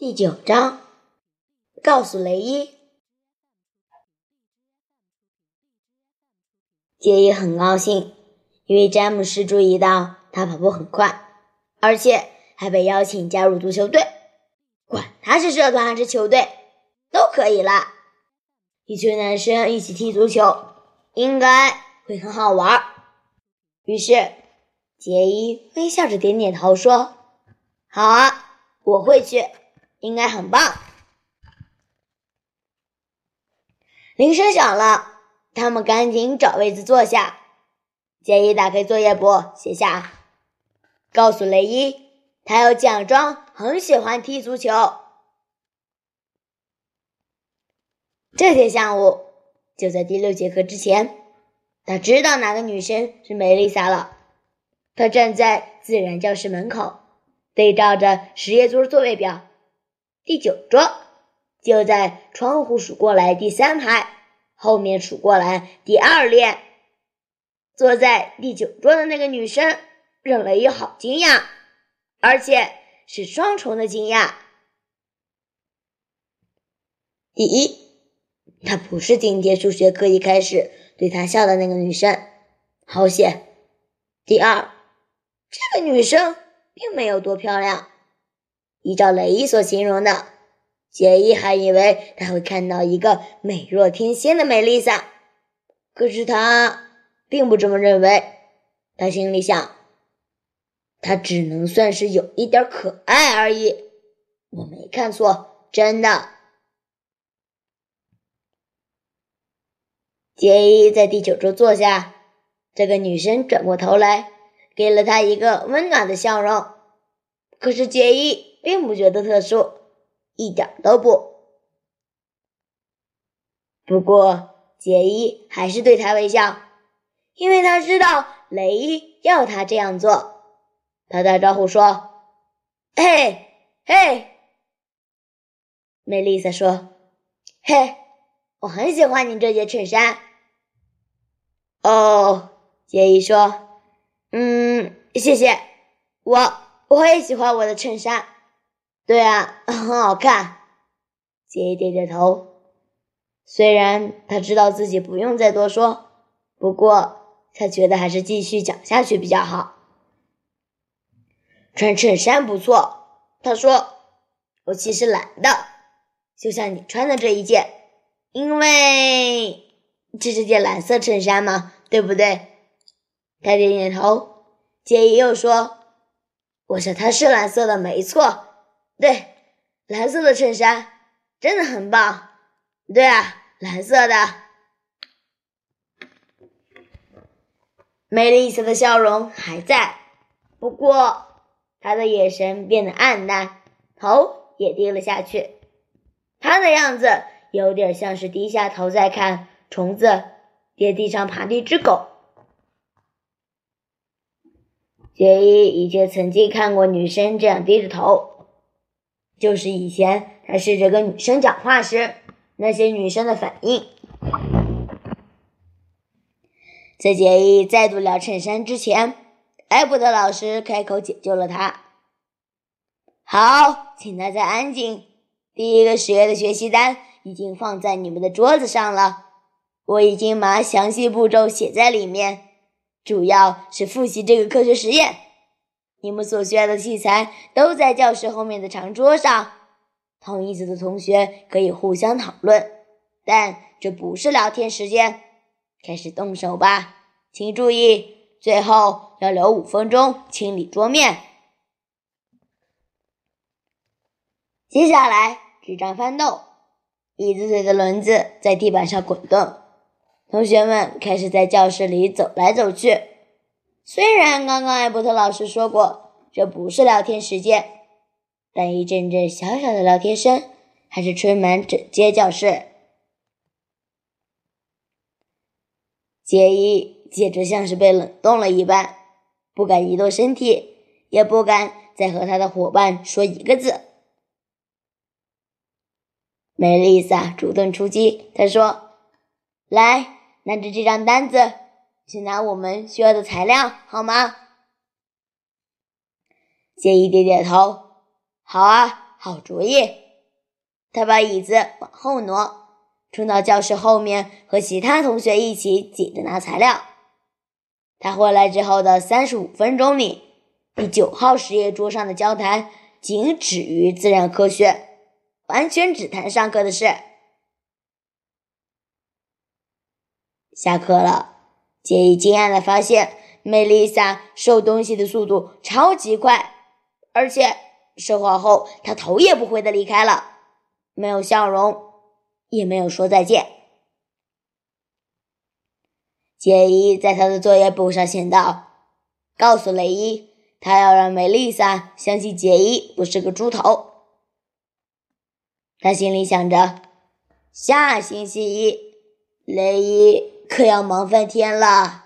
第九章，告诉雷伊。杰伊很高兴，因为詹姆斯注意到他跑步很快，而且还被邀请加入足球队。管他是社团还是球队，都可以啦。一群男生一起踢足球，应该会很好玩。于是，杰伊微笑着点点头，说：“好啊，我会去。”应该很棒。铃声响了，他们赶紧找位子坐下。杰伊打开作业簿，写下：“告诉雷伊，他要假装很喜欢踢足球。”这天下午，就在第六节课之前，他知道哪个女生是梅丽莎了。他站在自然教室门口，对照着实验桌座位表。第九桌就在窗户数过来第三排后面数过来第二列，坐在第九桌的那个女生让雷伊好惊讶，而且是双重的惊讶。第一，她不是今天数学课一开始对他笑的那个女生，好险。第二，这个女生并没有多漂亮。依照雷伊所形容的，杰伊还以为他会看到一个美若天仙的美丽萨，可是他并不这么认为。他心里想，她只能算是有一点可爱而已。我没看错，真的。杰伊在第九桌坐下，这个女生转过头来，给了他一个温暖的笑容。可是杰伊。并不觉得特殊，一点都不。不过杰伊还是对他微笑，因为他知道雷伊要他这样做。他打招呼说：“嘿，嘿。”梅丽莎说：“嘿，我很喜欢你这件衬衫。”哦，杰伊说：“嗯，谢谢，我我也喜欢我的衬衫。”对啊，很好看。杰伊点点头，虽然他知道自己不用再多说，不过他觉得还是继续讲下去比较好。穿衬衫不错，他说：“我其实懒的，就像你穿的这一件，因为这是件蓝色衬衫嘛，对不对？”他点点头。杰伊又说：“我想它是蓝色的，没错。”对，蓝色的衬衫真的很棒。对啊，蓝色的。梅丽莎的笑容还在，不过她的眼神变得暗淡，头也低了下去。她的样子有点像是低下头在看虫子跌地上爬的一只狗。杰伊以前曾经看过女生这样低着头。就是以前他试着跟女生讲话时，那些女生的反应。在杰伊再度聊衬衫之前，艾伯特老师开口解救了他。好，请大家安静。第一个实验的学习单已经放在你们的桌子上了，我已经把详细步骤写在里面，主要是复习这个科学实验。你们所需要的器材都在教室后面的长桌上。同意思的同学可以互相讨论，但这不是聊天时间。开始动手吧，请注意，最后要留五分钟清理桌面。接下来，纸张翻动，椅子腿的轮子在地板上滚动。同学们开始在教室里走来走去。虽然刚刚艾伯特老师说过这不是聊天时间，但一阵阵小小的聊天声还是吹满整间教室。杰伊简直像是被冷冻了一般，不敢移动身体，也不敢再和他的伙伴说一个字。梅丽莎主动出击，她说：“来，拿着这张单子。”去拿我们需要的材料，好吗？杰伊点点头。好啊，好主意。他把椅子往后挪，冲到教室后面，和其他同学一起挤着拿材料。他回来之后的三十五分钟里，第九号实验桌上的交谈仅止于自然科学，完全只谈上课的事。下课了，杰伊惊讶地发现，梅丽莎收东西的速度超级快，而且收好后，她头也不回地离开了，没有笑容，也没有说再见。杰伊在他的作业簿上写道：“告诉雷伊，他要让梅丽莎相信杰伊不是个猪头。”他心里想着：“下星期一，雷伊可要忙翻天了。”